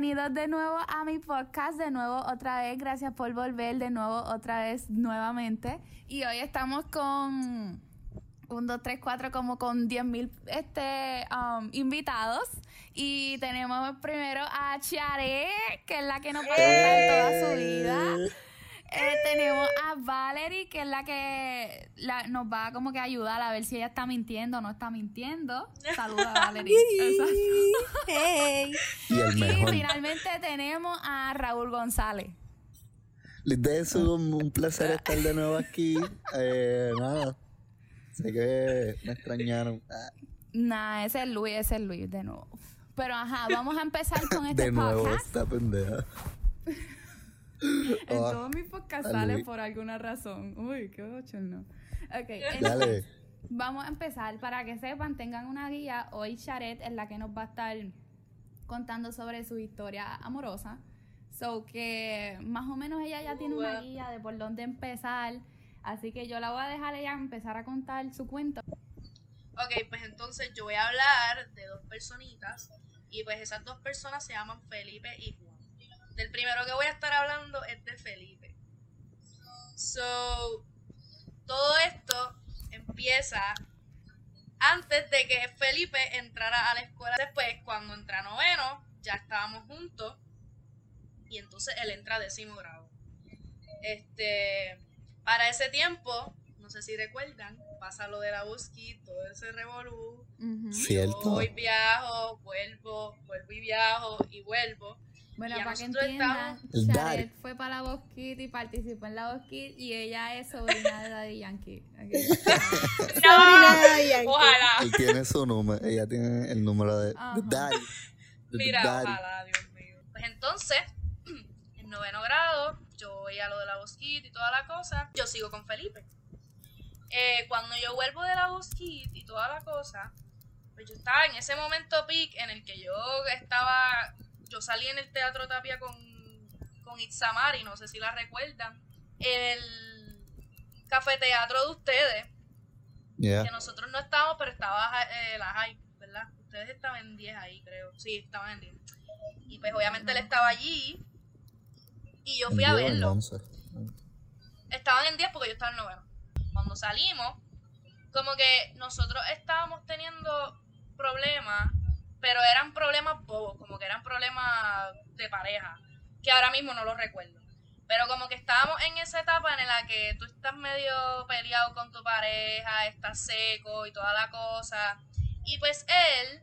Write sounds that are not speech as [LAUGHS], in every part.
bienvenidos de nuevo a mi podcast, de nuevo otra vez, gracias por volver de nuevo otra vez nuevamente. Y hoy estamos con un, dos, tres, cuatro, como con 10 mil este, um, invitados. Y tenemos primero a Chare, que es la que nos va a contar toda su vida. Eh, tenemos a Valerie, que es la que la- nos va como que a ayudar a ver si ella está mintiendo o no está mintiendo. Saluda, [LAUGHS] Valerie. Exacto. Hey. Y el Y mejor. finalmente tenemos a Raúl González. Lidia, es un, un placer estar de nuevo aquí. Eh, nada. Sé que me extrañaron. Ah, Nah, ese es Luis, ese es Luis de nuevo. Pero ajá, vamos a empezar con este de nuevo podcast. esta pendeja. [LAUGHS] En Ah, todos mis podcasts sale por alguna razón. Uy, qué bochorno. Ok, entonces, vamos a empezar. Para que sepan, tengan una guía. Hoy Charet es la que nos va a estar contando sobre su historia amorosa. So que más o menos ella ya tiene una guía de por dónde empezar. Así que yo la voy a dejar ella empezar a contar su cuento. Ok, pues entonces yo voy a hablar de dos personitas y pues esas dos personas se llaman Felipe y Juan. Del primero que voy a estar hablando es de Felipe. So, todo esto empieza antes de que Felipe entrara a la escuela. Después, cuando entra noveno, ya estábamos juntos y entonces él entra a décimo grado. Este, para ese tiempo, no sé si recuerdan, pasa lo de la Busqui, todo ese revolú. Ujú. Cierto. Voy, viajo, vuelvo, vuelvo y viajo y vuelvo. Bueno, para que entiendan, daddy. fue para la Voz Kid y participó en la Voz Kid y ella es sobrina de Daddy Yankee. Ok. [LAUGHS] ¡No! Ojalá. Él tiene su número. Ella tiene el número de, de Daddy. de Mira, Daddy. ojalá, Dios mío. Pues entonces, [CLEARS THROAT] en noveno grado, yo voy a lo de la Bosquit y toda la cosa, yo sigo con Felipe. Eh, cuando yo vuelvo de la Bosquit y toda la cosa, pues yo estaba en ese momento peak en el que yo estaba, yo salí en el Teatro Tapia con, con Itzamari, no sé si la recuerdan, el cafeteatro de ustedes, Yeah. que nosotros no estábamos, pero estaba eh, la hype, ¿verdad? Ustedes estaban en 10 ahí, creo. Sí, estaban en 10. Y pues obviamente él estaba allí. Y yo fui a En verlo. Estaban en 10 porque yo estaba en noveno. Cuando salimos, como que nosotros estábamos teniendo problemas, pero eran problemas bobos, como que eran problemas de pareja, que ahora mismo no los recuerdo. Pero como que estábamos en esa etapa en la que tú estás medio peleado con tu pareja, estás seco y toda la cosa. Y pues él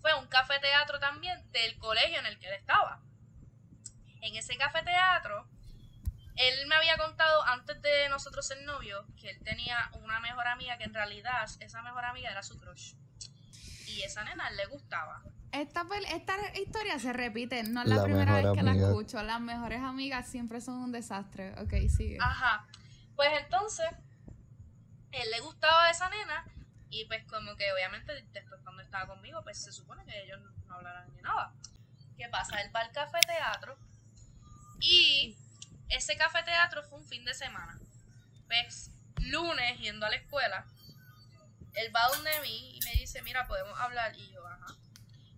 fue a un cafeteatro también del colegio en el que él estaba. En ese cafeteatro, él me había contado antes de nosotros ser novios que él tenía una mejor amiga que en realidad esa mejor amiga era su crush. Y esa nena le gustaba. Esta, esta historia se repite, no es la, La primera vez que la escucho. Las mejores amigas siempre son un desastre. Ok, sigue. Ajá. Pues entonces, él le gustaba a esa nena y pues como que obviamente después cuando estaba conmigo, pues se supone que ellos no hablaran ni nada. ¿Qué pasa? Él va al cafeteatro y ese cafeteatro fue un fin de semana. Pues lunes yendo a la escuela, él va donde mí y me dice, mira, podemos hablar. Y yo, ajá.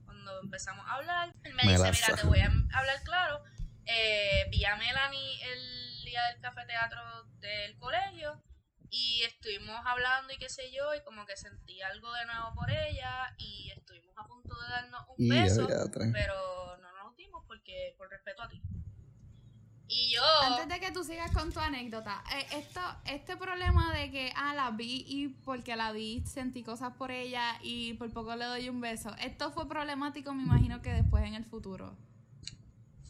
Cuando empezamos a hablar, él me dice, mira, te voy a hablar claro. Eh, vi a Melanie el día del cafeteatro del colegio y estuvimos hablando y qué sé yo, y como que sentí algo de nuevo por ella y estuvimos a punto de darnos un Y beso, pero no nos dimos porque por respeto a ti. Y yo... Antes de que tú sigas con tu anécdota, eh, esto, este problema de que, ah, la vi y porque la vi sentí cosas por ella y por poco le doy un beso, esto fue problemático, me imagino que después en el futuro.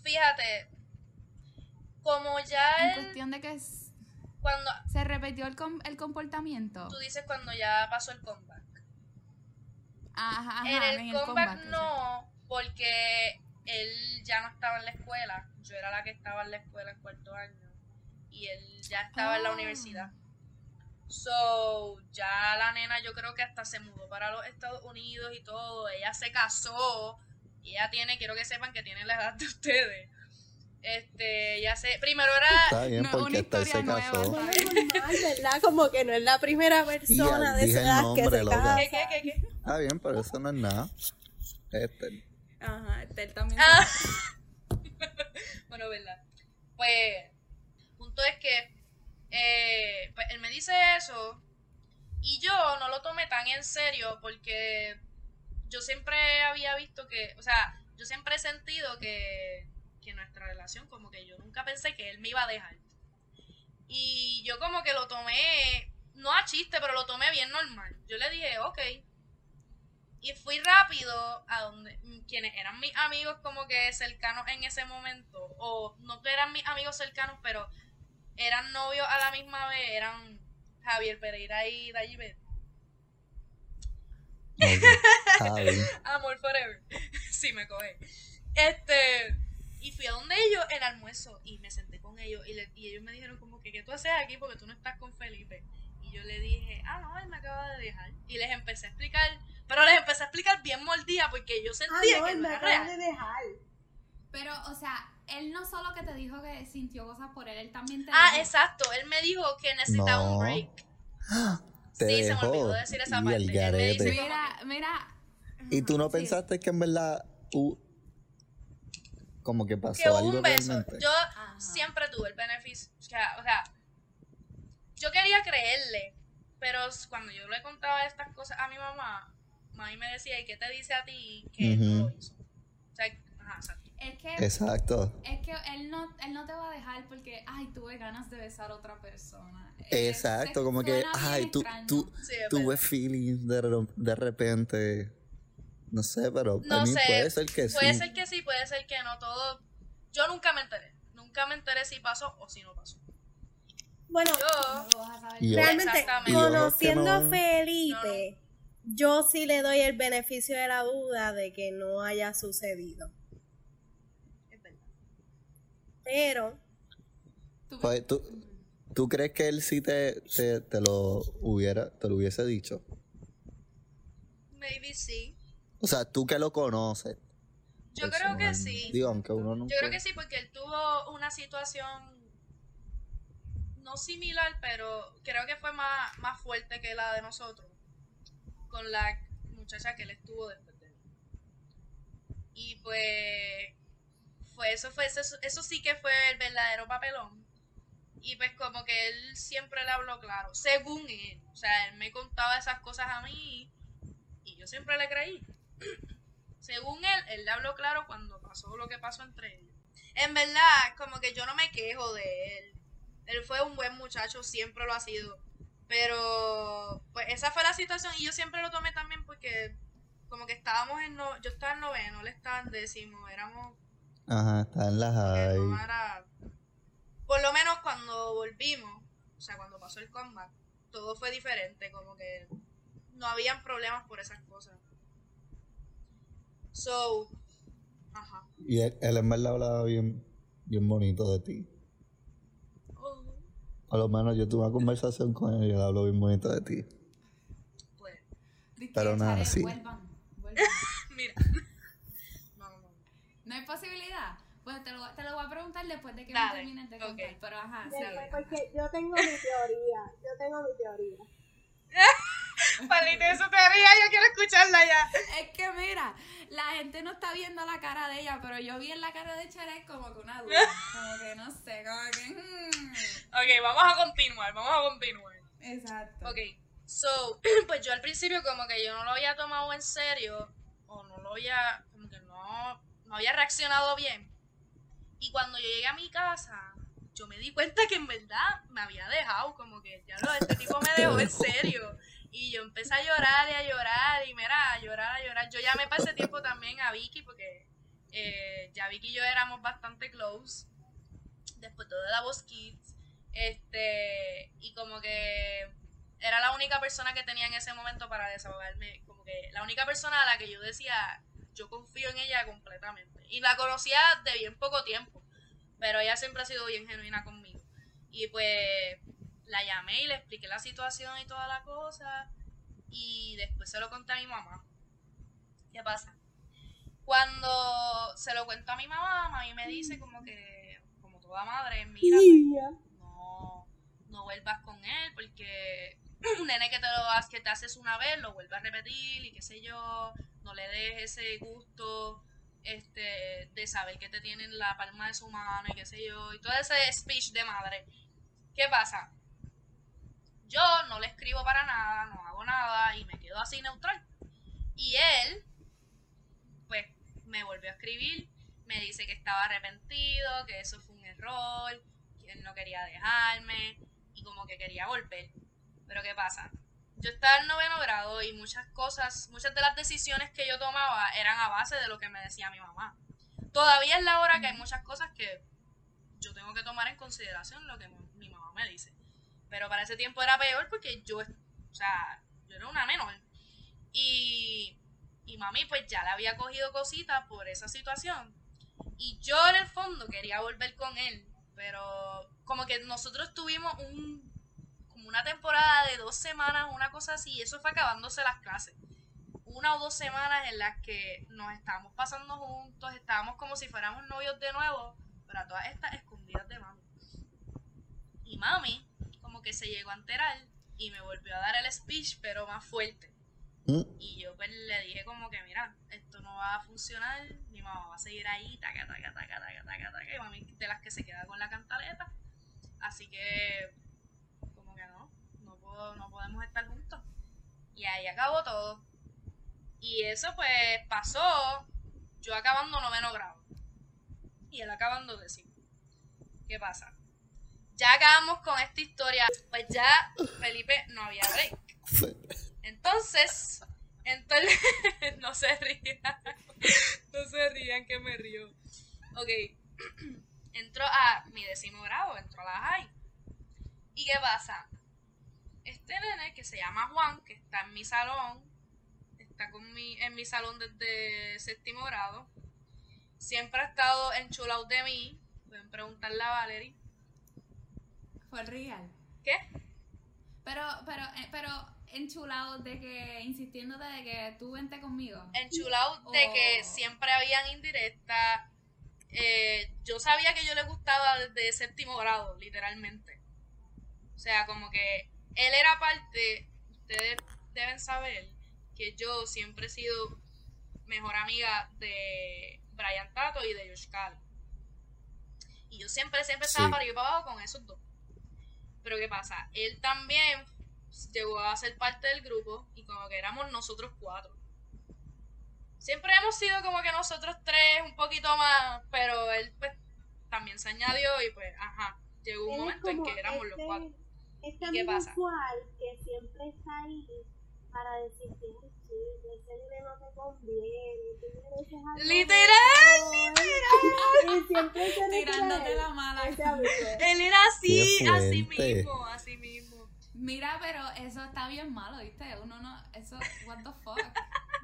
Fíjate, como ya En cuestión de que cuando se repitió el, com- el comportamiento. tú dices cuando ya pasó el comeback. Ajá, ajá, en el, en comeback, comeback, no, porque él ya no estaba en la escuela. Yo era la que estaba en la escuela en cuarto año. Y él ya estaba en la Ah. universidad. So, ya la nena yo creo que hasta se mudó para los Estados Unidos y todo. Ella se casó. Y ella tiene, quiero que sepan que tiene la edad de ustedes. Este, ya sé, primero era Está bien No, una se historia casó. nueva. No es normal, ¿verdad? Como que no es la primera persona de esa edad que se loca. casa. ¿Qué, qué, qué, qué? Está bien, pero eso no es nada. Este, Ajá, Estel también. Ah. [LAUGHS] bueno, ¿verdad? Pues, punto es que eh, pues él me dice eso y yo no lo tomé tan en serio porque yo siempre había visto que, o sea, yo siempre he sentido que, que nuestra relación, como que yo nunca pensé que él me iba a dejar. Y yo como que lo tomé, no a chiste, pero lo tomé bien normal. Yo le dije, ok. Y fui rápido a donde quienes eran mis amigos como que cercanos en ese momento, o no que eran mis amigos cercanos, pero eran novios a la misma vez, eran Javier Pereira y Dayibet. [LAUGHS] Amor forever. [LAUGHS] sí, me coge. Este, y fui a donde ellos en almuerzo y me senté con ellos y, le- y ellos me dijeron como que, ¿qué tú haces aquí? Porque tú no estás con Felipe. Y yo le dije, ah, no, él me acaba de dejar. Y les empecé a explicar, pero les empecé a explicar bien mordida porque yo Ah, sentía no, que él no me era acaba de real. dejar. Pero, o sea, él no solo que te dijo que sintió cosas por él, él también te Ah, dijo- exacto, él me dijo que necesitaba No. un break. [GASPS] Te Sí, se me dejó. olvidó decir esa Y parte. el Él me garete. Mira, mira. ¿Y tú no Sí. pensaste que en verdad uh, como que pasó que hubo algo un beso. realmente? Yo Ajá. siempre tuve el beneficio. O sea, o sea, yo quería creerle, pero cuando yo le contaba estas cosas a mi mamá, mami me decía, ¿y qué te dice a ti que él no lo hizo? O sea, ajá, exacto. Es que, Exacto. es que él no, él no te va a dejar porque, ay, tuve ganas de besar a otra persona. Exacto, como que, ay, tú, tú, Sí, tuve verdad. feelings de, de repente. No sé, pero No a mí sé, puede ser que Puede sí. ser que sí, puede ser que no, todo. Yo nunca me enteré. Nunca me enteré si pasó o si no pasó. Bueno, No Yo, realmente, conociendo a no- Felipe, yo sí le doy el beneficio de la duda de que no haya sucedido. es verdad. Pero, Tú- Pues, ¿tú, ¿Tú crees que él sí te, te, te lo hubiera, te lo hubiese dicho? Maybe sí. O sea, tú que lo conoces. Yo creo que sí. Digo, aunque uno nunca... Yo creo que sí, porque él tuvo una situación similar, pero creo que fue más, más fuerte que la de nosotros. Con la muchacha que él estuvo después de mí. Y pues fue eso fue eso, eso sí que fue el verdadero papelón. Y pues como que él siempre le habló claro, según él. O sea, él me contaba esas cosas a mí y yo siempre le creí. [CLEARS THROAT] Según él, él le habló claro cuando pasó lo que pasó entre ellos. En verdad, como que yo no me quejo de él. Él fue un buen muchacho, siempre lo ha sido. Pero, pues esa fue la situación y yo siempre lo tomé también porque como que estábamos en, no, yo estaba en noveno, él estaba en décimo, éramos, Ajá, está en no high. era- por lo menos cuando volvimos, o sea, cuando pasó el comeback, todo fue diferente, como que no habían problemas por esas cosas. So, ajá. Y él, él en verdad hablaba bien, bien bonito de ti. A lo menos yo tuve una conversación con él y él habló bien bonito de ti. Pues, Pero nada, sí. Vuelvan, vuelvan. [LAUGHS] mira. No, no, no. ¿No hay posibilidad? Pues te lo, te lo voy a preguntar después de que Dale, me termines de contar. ok. Pero ajá, sí. porque yo tengo mi teoría, yo tengo mi teoría. [LAUGHS] [LAUGHS] Palito, eso te ría, yo quiero escucharla ya. Es que mira, la gente no está viendo la cara de ella, pero yo vi en la cara de Charek como que una duda. [LAUGHS] Como que no sé, como que. hmm. Ok, vamos a continuar, vamos a continuar. Exacto. Ok, so, [CLEARS THROAT] pues yo al principio como que yo no lo había tomado en serio, o no lo había, como que no, no había reaccionado bien. Y cuando yo llegué a mi casa, yo me di cuenta que en verdad me había dejado, como que ya lo, este tipo me dejó en serio. Y yo empecé a llorar y a llorar, y mira, a llorar, a llorar. Yo llamé para ese tiempo también a Vicky, porque eh, ya Vicky y yo éramos bastante close, después todo de la Voz Kids. Este, y como que era la única persona que tenía en ese momento para desahogarme, como que la única persona a la que yo decía, yo confío en ella completamente. Y la conocía de bien poco tiempo, pero ella siempre ha sido bien genuina conmigo. Y pues la llamé y le expliqué la situación y toda la cosa, y después se lo conté a mi mamá. ¿Qué pasa? Cuando se lo cuento a mi mamá, mami me dice como que, como toda madre, mira, pues, no, no vuelvas con él porque [CLEARS THROAT] un nene que te lo que te haces una vez, lo vuelve a repetir y qué sé yo, no le des ese gusto este, de saber que te tienen la palma de su mano y qué sé yo, y todo ese speech de madre. ¿Qué pasa? Yo no le escribo para nada, no hago nada y me quedo así neutral. Y él, pues, me volvió a escribir, me dice que estaba arrepentido, que eso fue un error, que él no quería dejarme y como que quería volver. Pero ¿qué pasa? Yo estaba en noveno grado y muchas cosas, muchas de las decisiones que yo tomaba eran a base de lo que me decía mi mamá. Todavía es la hora que hay muchas cosas que yo tengo que tomar en consideración lo que mi mamá me dice. Pero para ese tiempo era peor porque yo, o sea, yo era una menor. Y, y mami pues ya le había cogido cositas por esa situación. Y yo en el fondo quería volver con él. Pero como que nosotros tuvimos un una temporada de dos semanas, una cosa así, y eso fue acabándose las clases. Una o dos semanas en las que nos estábamos pasando juntos, estábamos como si fuéramos novios de nuevo, para todas estas escondidas de mami. Y mami, como que se llegó a enterar y me volvió a dar el speech, pero más fuerte. Mm. Y yo pues le dije como que, mira, esto no va a funcionar, mi mamá va a seguir ahí, taca, taca, taca, taca, taca, taca, y mami de las que se queda con la cantaleta. Así que no podemos estar juntos. Y ahí acabó todo. Y eso pues pasó yo acabando noveno grado. Y él acabando décimo. ¿Qué pasa? Ya acabamos con esta historia. Pues ya Felipe no había break. Entonces, entonces, [LAUGHS] no se rían. No se rían que me río. Ok. [CLEARS THROAT] Entro a mi décimo grado, entro a la high. ¿Y qué pasa? este nene que se llama Juan, que está en mi salón, está con mi, en mi salón desde séptimo grado, siempre ha estado enchulado de mí. Pueden preguntarle a Valerie. Fue real. ¿Qué? Pero, pero, eh, pero enchulado de que, insistiendo de que tú vente conmigo. Enchulado de que siempre habían indirectas. Eh, yo sabía que yo le gustaba desde séptimo grado, literalmente. O sea, como que él era parte, ustedes deben saber que yo siempre he sido mejor amiga de Brian Tato y de Josh Y yo siempre, siempre estaba para ir para abajo con esos dos. Pero ¿qué pasa? Él también llegó a ser parte del grupo y como que éramos nosotros cuatro. Siempre hemos sido como que nosotros tres, un poquito más, pero él pues también se añadió y pues, ajá, llegó un momento en que éramos los cuatro es ¿Qué pasa? Que siempre está ahí para decirte, sí, ese nivel no te conviene, tú mereces algo Literal, literal. Y siempre se Tirándote la mala. Él era así, así mismo, así mismo. Mira, pero eso está bien malo, ¿viste? Uno no, eso, what the fuck.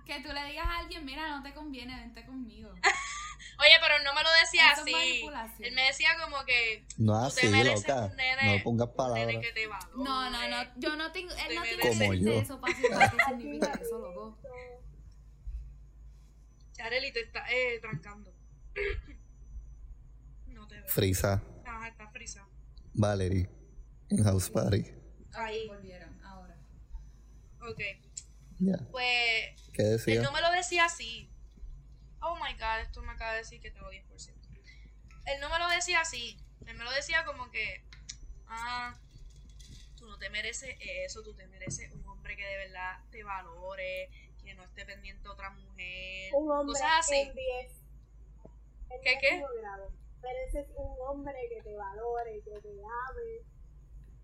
que tú le digas a alguien, mira, no te conviene, vente conmigo. [LAUGHS] Oye, pero no me lo decía así. Él me decía como que. No así, loca. Un nene, no pongas palabras. nene que te no, no, no. Yo no tengo. Él no tiene eso para qué significa eso, loco. [LAUGHS] Chareli te está eh, trancando. [COUGHS] no te veo. Frisa. Ajá, está frisa. Valerie. En House Party. Ahí volvieron, ahora. Ok. Yeah. Pues. ¿Qué decía? Él no me lo decía así oh my god, esto me acaba de decir que tengo 10%. Él no me lo decía así, él me lo decía como que, ah, tú no te mereces eso, tú te mereces un hombre que de verdad te valore, que no esté pendiente a otra mujer, un hombre cosas así. En 10. ¿Qué qué? Grado. Mereces un hombre que te valore, que te ame.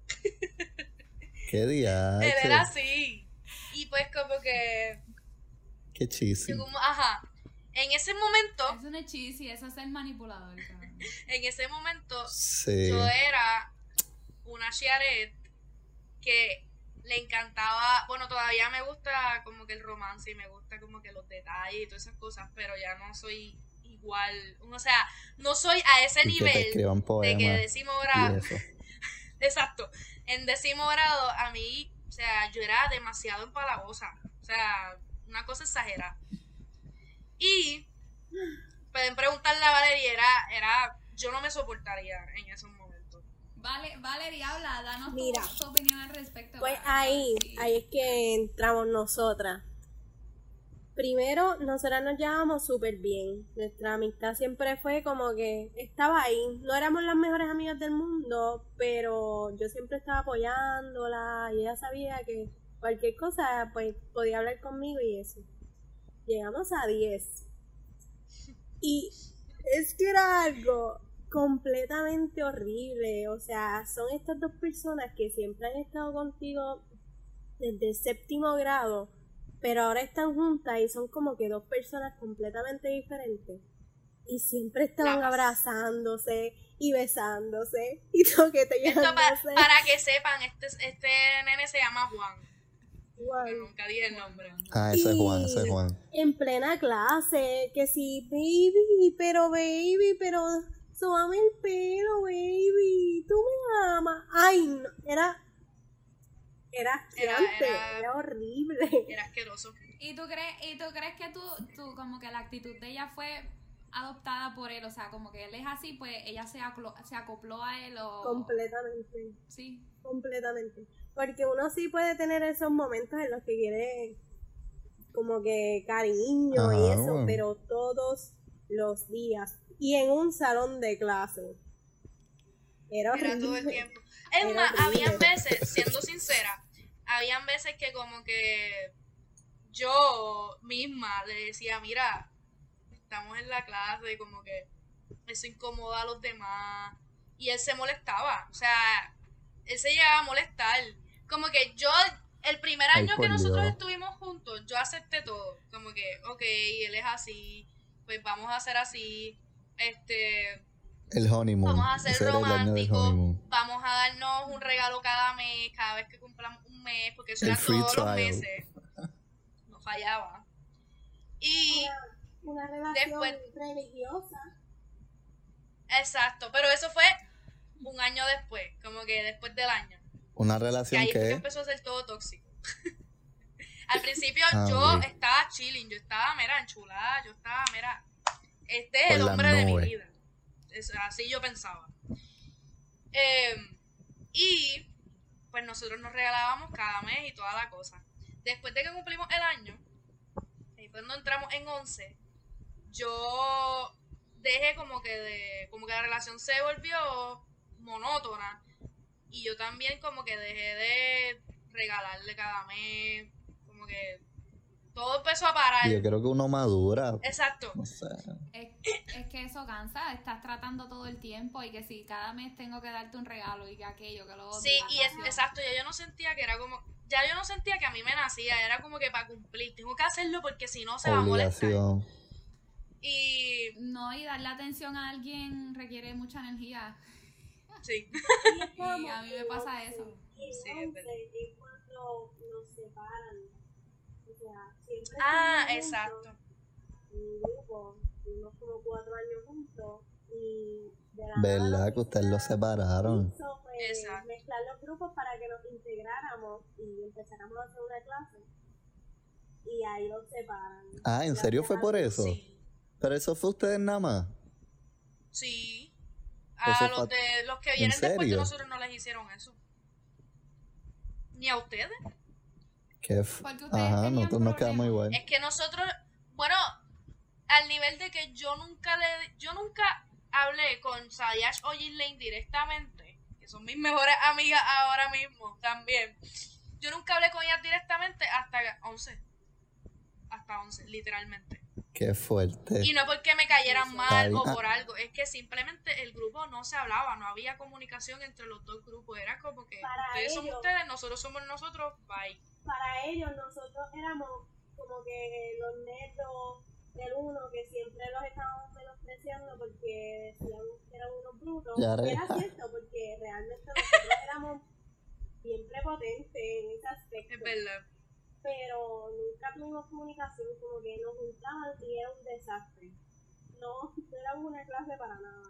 [LAUGHS] ¿Qué día? Él era así. Y pues como que... Qué chiste. Ajá, en ese momento. Eso no es cheesy, eso es el manipulador, [LAUGHS] en ese momento, yo era una Chiaret que le encantaba. Bueno, todavía me gusta como que el romance y me gusta como que los detalles y todas esas cosas, pero ya no soy igual. O sea, no soy a ese nivel de que decimos grado. [LAUGHS] Exacto. En décimo grado, a mí, o sea, yo era demasiado empalagosa. O sea, una cosa exagerada. Y pueden preguntarle a Valeria, era, yo no me soportaría en esos momentos. Vale, Valeria, habla, danos Mira, tu, opinión al respecto. Pues ahí, ahí es que entramos nosotras. primero, nosotras nos llevábamos súper bien. Nuestra amistad siempre fue como que estaba ahí. No éramos las mejores amigas del mundo, pero yo siempre estaba apoyándola y ella sabía que cualquier cosa, pues podía hablar conmigo y eso. Llegamos a 10. Y es que era algo completamente horrible. O sea, son estas dos personas que siempre han estado contigo desde el séptimo grado pero ahora están juntas y son como que dos personas completamente diferentes. Y siempre estaban abrazándose y besándose y [LAUGHS] toqueteándose. Esto para, para que sepan, este, este nene se llama Juan. Juan. nunca dije el nombre. Ah, ese es Juan, ese es Juan. En plena clase, que sí, baby, pero baby, pero suave el pelo, baby, tú me amas. Ay, no, era era era, horrible. Era asqueroso. ¿Y tú crees, y tú crees que tú, tú, como que la actitud de ella fue adoptada por él? O sea, como que él es así, pues ella se, se acopló a él o... Completamente. Sí. Completamente. Porque uno sí puede tener esos momentos en los que quiere como que cariño y eso, pero todos los días. Y en un salón de clase. Era, Era todo el tiempo. Es más, habían veces, siendo sincera, habían veces que como que yo misma le decía, mira, estamos en la clase y como que eso incomoda a los demás. Y él se molestaba, o sea, él se llegaba a molestar. Como que yo, el primer año que nosotros estuvimos juntos, yo acepté todo. Como que, ok, él es así, pues vamos a hacer así. Este, el honeymoon. Vamos a hacer romántico. Vamos a darnos un regalo cada mes, cada vez que cumplamos un mes, porque eso era todos los meses. No fallaba. Y una, relación religiosa. Exacto, pero eso fue un año después, como que después del año. Una relación que, empezó a ser todo tóxico. [LAUGHS] Al principio ah, yo estaba chilling, yo estaba, mera, enchulada, yo estaba, mera, este es el hombre de mi vida así yo pensaba. Em, y pues nosotros nos regalábamos cada mes y toda la cosa. Después de que cumplimos el año, y cuando entramos en 11, yo dejé como que de, como que la relación se volvió monótona y yo también como que dejé de regalarle cada mes, como que todo empezó a parar. Yo creo que uno madura. Exacto. Es, que eso cansa, estás tratando todo el tiempo y que si cada mes tengo que darte un regalo y que aquello, que lo otro. Sí, y es, exacto, ya yo no sentía que era como, ya yo no sentía que a mí me nacía, era como que para cumplir, tengo que hacerlo porque si no se va a molestar. Y... No, y darle atención a alguien requiere mucha energía. Sí. [LAUGHS] y a mí me pasa eso. Sí, es cuando nos separan ah, exacto. Un grupo, tuvimos como cuatro años juntos y de la ¿Verdad que ustedes los separaron? Hizo, pues, mezclar los grupos para que nos integráramos y empezáramos a hacer una clase. Y ahí los separan. Ah, ¿en serio fue por eso? Sí. ¿Pero eso fue ustedes nada más? Sí. A los, de, los que vienen después de nosotros no les hicieron eso. Ni a ustedes. Ajá, nosotros nos quedamos igual. Es que nosotros, bueno, al nivel de que yo nunca le, yo nunca hablé con Sayash o Lane directamente, que son mis mejores amigas ahora mismo también. Yo nunca hablé con ellas directamente hasta 11. Hasta 11, literalmente. Qué fuerte. Y no porque me cayeran mal o por algo, es que simplemente el grupo no se hablaba, no había comunicación entre los dos grupos. Era como que ustedes son ustedes, nosotros somos nosotros, bye para ellos nosotros éramos como que los netos del uno que siempre los estábamos menospreciando porque decían que eran unos brutos. Y era cierto [LAUGHS] porque realmente nosotros éramos bien prepotentes en ese aspecto. Es verdad. Pero nunca tuvimos comunicación, como que nos juntaban y era un desastre. No, no éramos una clase para nada.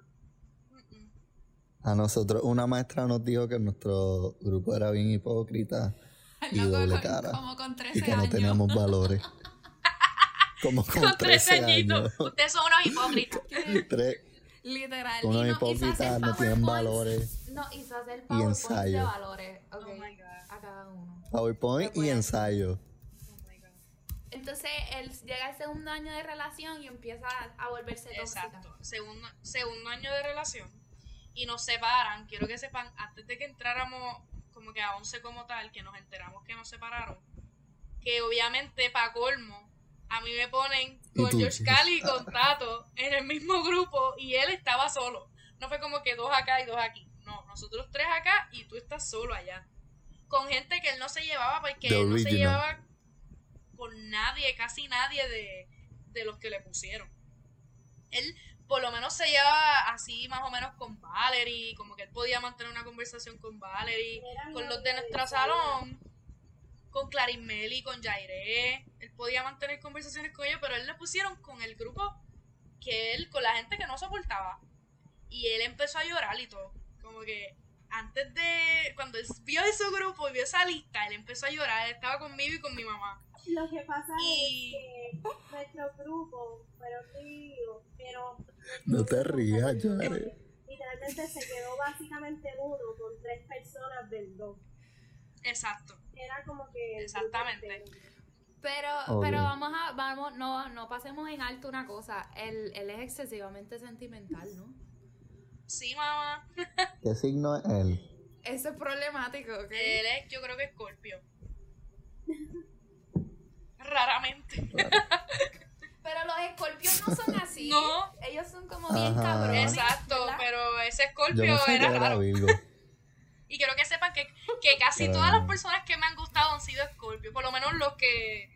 A nosotros, una maestra nos dijo que nuestro grupo era bien hipócrita [LAUGHS] y doble cara. Como con 13 y que no teníamos valores. [LAUGHS] Como con, 13, añitos. Ustedes son unos hipócritas. [LAUGHS] Literal. Unos hipócritas no tienen valores. No, hizo hacer PowerPoint y ensayo. de valores. Okay, oh my God. A cada uno. PowerPoint y ensayo. Entonces, se, él llega al segundo año de relación y empieza a volverse tóxica. Exacto. Segundo, segundo año de relación. Y nos separan. Quiero que sepan, antes de que entráramos como que a 11 como tal, que nos enteramos que nos separaron, que obviamente, para colmo, a mí me ponen con George. Cali y con Tato en el mismo grupo y él estaba solo. No fue como que dos acá y dos aquí. No, nosotros tres acá y tú estás solo allá. Con gente que él no se llevaba porque él no se llevaba con nadie, casi nadie de, de los que le pusieron. Él por lo menos se llevaba así más o menos con Valerie, como que él podía mantener una conversación con Valerie, Era con los de nuestro salón, con Clarín Meli, con Jairé. Él podía mantener conversaciones con ellos, pero él le pusieron con el grupo que él, con la gente que no soportaba. Y él empezó a llorar y todo. Como que antes de, cuando él vio ese grupo y vio esa lista, él empezó a llorar. Él estaba conmigo y con mi mamá. Lo que pasa Y- es que nuestro grupo fueron divididos, pero. No te rías, Yare. Literalmente se quedó básicamente uno con tres personas del dos. Exacto. Era como que. Exactamente. Pero, pero vamos a, vamos, no, no pasemos en alto una cosa. Él, él es excesivamente sentimental, ¿no? Sí, mamá. ¿Qué signo es él? Eso es problemático, ¿ok? Él es, yo creo que Scorpio. Raramente. Pero los escorpios no son así. No. Ellos son como bien Ajá. cabrones. Exacto, ¿verdad? pero ese Yo Scorpio no sé que era era raro. Virgo. Y quiero que sepan que, que casi todas las personas que me han gustado han sido Scorpio. Por lo menos los que.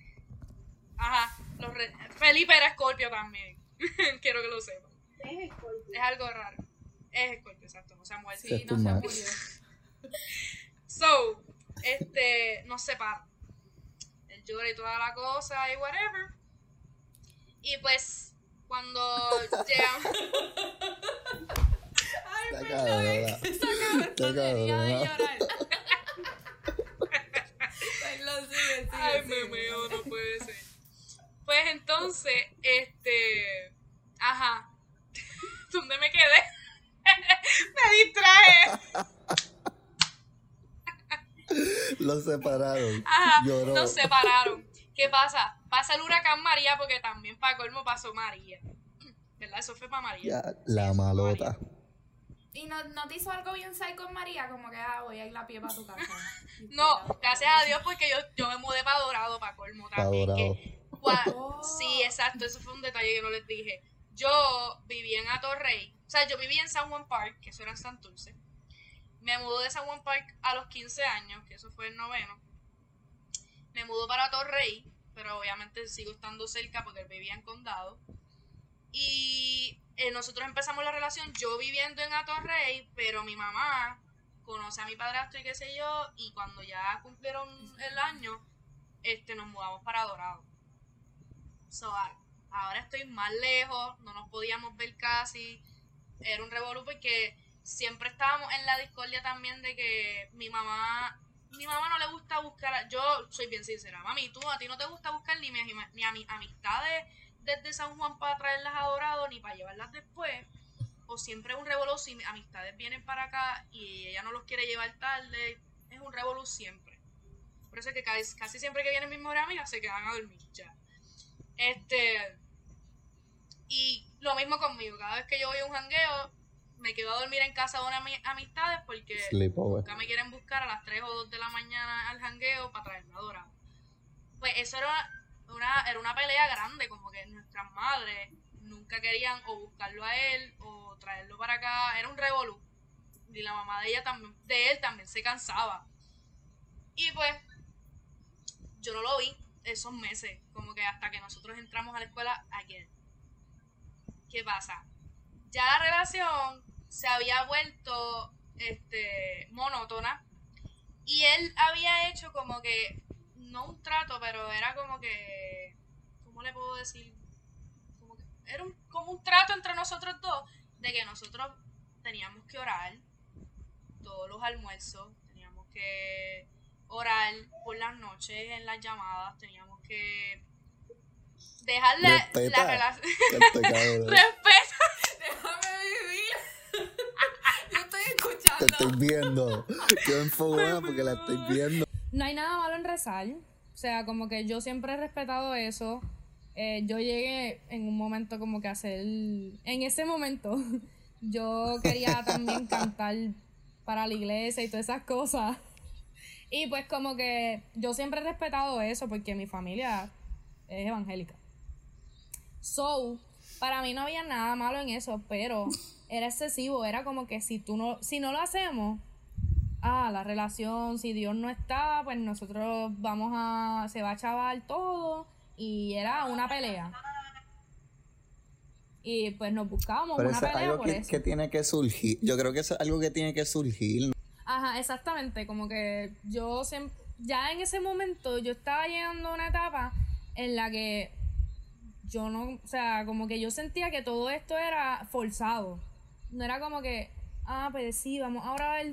Ajá. Los re- Felipe era Scorpio también. [LAUGHS] quiero que lo sepan. Es. Es algo raro. Es Scorpio, exacto. No se ha muerto. Sí, no se murió. So, este, nos separan. Él llora y toda la cosa y whatever. Y pues, cuando llegamos. [LAUGHS] Está cabrona. Esa cabrona Está debería de llorar. [LAUGHS] Ay, Ay, me meo, no puede ser. Pues entonces, este. Ajá. [LAUGHS] ¿Dónde me quedé? Me distraje. Los separaron. Ajá. Lloró. Nos separaron. ¿Qué pasa? Pasa el huracán María porque también para colmo pasó María. ¿Verdad? Eso fue para María. Ya, la malota. Y no, no te hizo algo bien psycho con María, como que ah, voy a ir la pie para tu casa. [LAUGHS] No, gracias a Dios porque yo, yo me mudé para Dorado, para colmo Pa' también. Dorado. que- cua- Oh. Sí, exacto, eso fue un detalle que no les dije. Yo vivía en Atorrey, o sea, yo vivía en San Juan Park, que eso era en Santurce. Me mudé de San Juan Park a los 15 años, que eso fue el noveno. Me mudó para Atorrey, pero obviamente sigo estando cerca porque él vivía en Condado. Y eh, nosotros empezamos la relación, yo viviendo en Atorrey, pero mi mamá conoce a mi padrastro y qué sé yo, y cuando ya cumplieron el año, este, nos mudamos para Dorado. So, ahora estoy más lejos, no nos podíamos ver casi. Era un revolú porque siempre estábamos en la discordia también de que mi mamá, mi mamá no le gusta buscar, yo soy bien sincera, mami, tú a ti no te gusta buscar ni, mi, ni a mis amistades desde San Juan para traerlas a Dorado ni para llevarlas después. O siempre es un revolú si mis amistades vienen para acá y ella no los quiere llevar tarde. Es un revolú siempre. Por eso es que casi, casi siempre que vienen mis mejores amigas se quedan a dormir ya. Este. Y lo mismo conmigo. Cada vez que yo voy a un jangueo, me quedo a dormir en casa de una ami- amistades porque Sleepover. nunca me quieren buscar a las 3 o 2 de la mañana al jangueo para traerme a Dorado. Pues eso era una, era una pelea grande, como que nuestras madres nunca querían o buscarlo a él o traerlo para acá. Era un revolú. Y la mamá de ella también, de él también se cansaba. Y pues, yo no lo vi esos meses, como que hasta que nosotros entramos a la escuela ayer. ¿Qué pasa? Ya la relación se había vuelto este monótona y él había hecho como que no un trato, pero era como que ¿cómo le puedo decir? Como que era un, como un trato entre nosotros dos de que nosotros teníamos que orar todos los almuerzos, teníamos que orar por las noches en las llamadas, teníamos que dejarle Respeta. la relación. [LAUGHS] Respeta. Déjame vivir. [LAUGHS] Yo estoy Te escuchando. estoy viendo. Qué enfogada porque la estoy viendo. No hay nada malo en rezar. sea, como que yo siempre he respetado eso. Eh, yo llegué en un momento como que a hacer... En ese momento [LAUGHS] yo quería también cantar para la iglesia y todas esas cosas. Y pues como que yo siempre he respetado eso porque mi familia es evangélica. So, para mí no había nada malo en eso, pero era excesivo, era como que si tú no si no lo hacemos, ah, la relación, si Dios no está, pues nosotros vamos a se va a chaval todo y era una pelea. Y pues nos buscábamos Pero una eso pelea algo por que, eso. que tiene que surgir. Yo creo que eso es algo que tiene que surgir. Ajá, exactamente, como que yo siempre, ya en ese momento yo estaba llegando a una etapa en la que yo no, o sea, como que yo sentía que todo esto era forzado. No era como que, ah, pues sí, vamos a orar,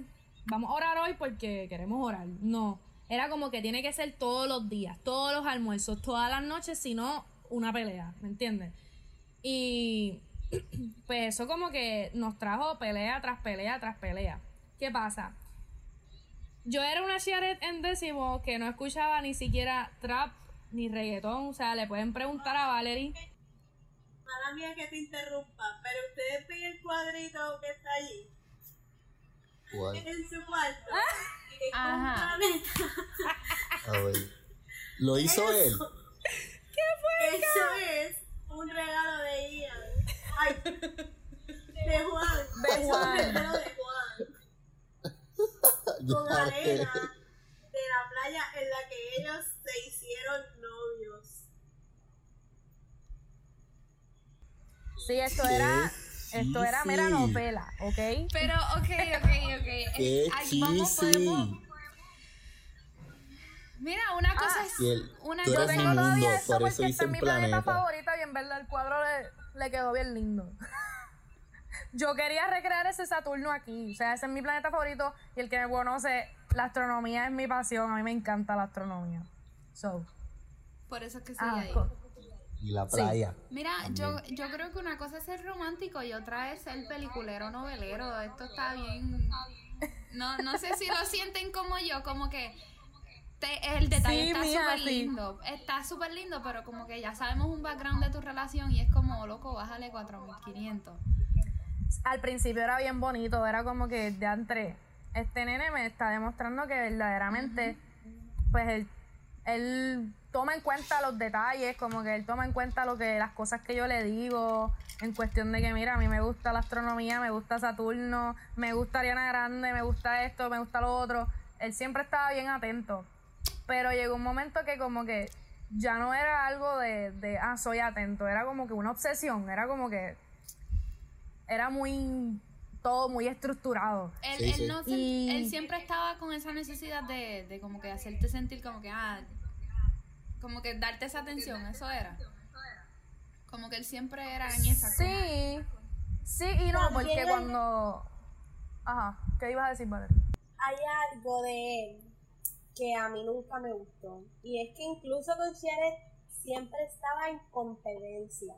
vamos a orar hoy porque queremos orar. No, era como que tiene que ser todos los días, todos los almuerzos, todas las noches, si no, una pelea, ¿me entiendes? Y [CLEARS THROAT] pues eso como que nos trajo pelea tras pelea tras pelea. ¿Qué pasa? Yo era una Sharet en décimo que no escuchaba ni siquiera trap ni reggaetón. O sea, le pueden preguntar a Valerie. Mala mía que te interrumpa, pero ustedes ven el cuadrito que está allí ¿Cuál? en su cuarto. Ah. Y que con Ajá. [LAUGHS] A ver. Lo hizo él. Eso es un regalo de Ian. Ay, de Juan. De Juan. regalo de Juan. [LAUGHS] Con arena de la playa en la que ellos se hicieron novios. Sí, esto Qué era, esto era mera novela, ¿ok? Pero, ok, ok, ok. Qué Ay, vamos, podemos-. Mira, una cosa Ah, es. Y él- una tú Yo eres cosa mi tengo mundo, todavía esto por porque eso hice es mi planeta planeta. favorita y en verdad el cuadro le, le quedó bien lindo. [LAUGHS] Yo quería recrear ese Saturno aquí, o sea, ese es mi planeta favorito y el que me conoce, la astronomía es mi pasión, a mí me encanta la astronomía. So, Por eso es que sigue ah, ahí. Y la playa. Mira, yo, yo creo que una cosa es ser romántico y otra es ser peliculero novelero. Esto está bien. No, no sé si lo sienten como yo, como que te- el detalle Sí, está súper sí. lindo. Está súper lindo, pero como que ya sabemos un background de tu relación y es como, loco, bájale 4500. al principio era bien bonito, era como que de entre este nene me está demostrando que verdaderamente, pues él, él toma en cuenta los detalles, como que él toma en cuenta lo que las cosas que yo le digo, en cuestión de que mira, a mí me gusta la astronomía, me gusta Saturno, me gusta Ariana Grande, me gusta esto, me gusta lo otro. Él siempre estaba bien atento. Pero llegó un momento que como que ya no era algo de, de ah, soy atento, era como que una obsesión, era como que era muy todo muy estructurado. Él, Sí, él sí. no se- Y- él siempre estaba con esa necesidad de, de como que hacerte sentir como que, ah, como que darte esa atención, eso era. Como que él siempre era en esa cosa. Sí, sí y no, porque cuando... Ajá, ¿qué ibas a decir, Valeria? Hay algo de él que a mí nunca me gustó. Y es que incluso con Sharet siempre estaba en competencia.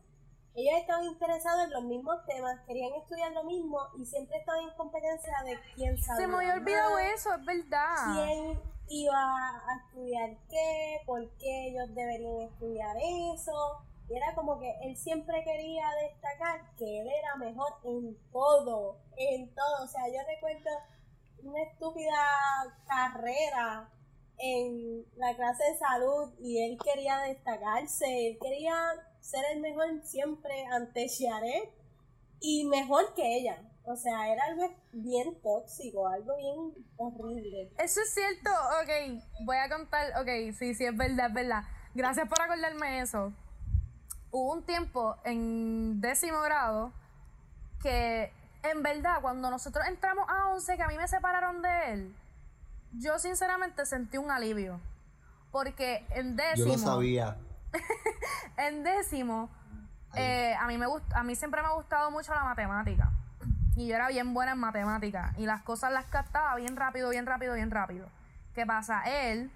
Ellos estaban interesados en los mismos temas, querían estudiar lo mismo y siempre estaban en competencia de quién sabía Se me había olvidado más, eso, es verdad. quién iba a estudiar qué, por qué ellos deberían estudiar eso. Y era como que él siempre quería destacar que él era mejor en todo, en todo. O sea, yo recuerdo una estúpida carrera en la clase de salud y él quería destacarse, él quería ser el mejor siempre ante Sharet y mejor que ella. O sea, era algo bien tóxico, algo bien horrible. Eso es cierto, ok, voy a contar, ok, sí, sí, es verdad, es verdad. Gracias por acordarme eso. Hubo un tiempo en décimo grado que, en verdad, cuando nosotros entramos a 11, que a mí me separaron de él, yo sinceramente sentí un alivio. Porque en Yo décimo... lo sabía. [LAUGHS] En décimo, eh, a, mí me gust- a mí siempre me ha gustado mucho la matemática. Y yo era bien buena en matemática. Y las cosas las captaba bien rápido, bien rápido, bien rápido. ¿Qué pasa? Él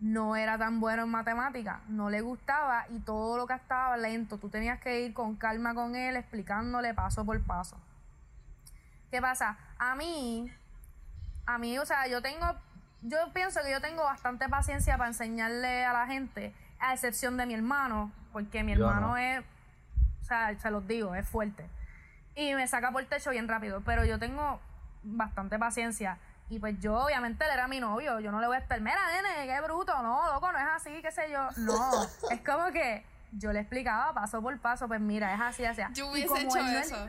no era tan bueno en matemática. No le gustaba y todo lo estaba lento. Tú tenías que ir con calma con él, explicándole paso por paso. ¿Qué pasa? A mí, a mí, o sea, yo tengo yo pienso que yo tengo bastante paciencia para enseñarle a la gente, a excepción de mi hermano, porque mi Yo hermano no. es, o sea, se los digo, es fuerte. Y me saca por el techo bien rápido, pero yo tengo bastante paciencia. Y pues yo, obviamente, él era mi novio. Yo no le voy a estar, mira, nene, qué bruto. No, loco, no es así, qué sé yo. No, [LAUGHS] es como que yo le explicaba paso por paso, pues mira, es así, así. Yo Y hubiese como hecho él no- eso.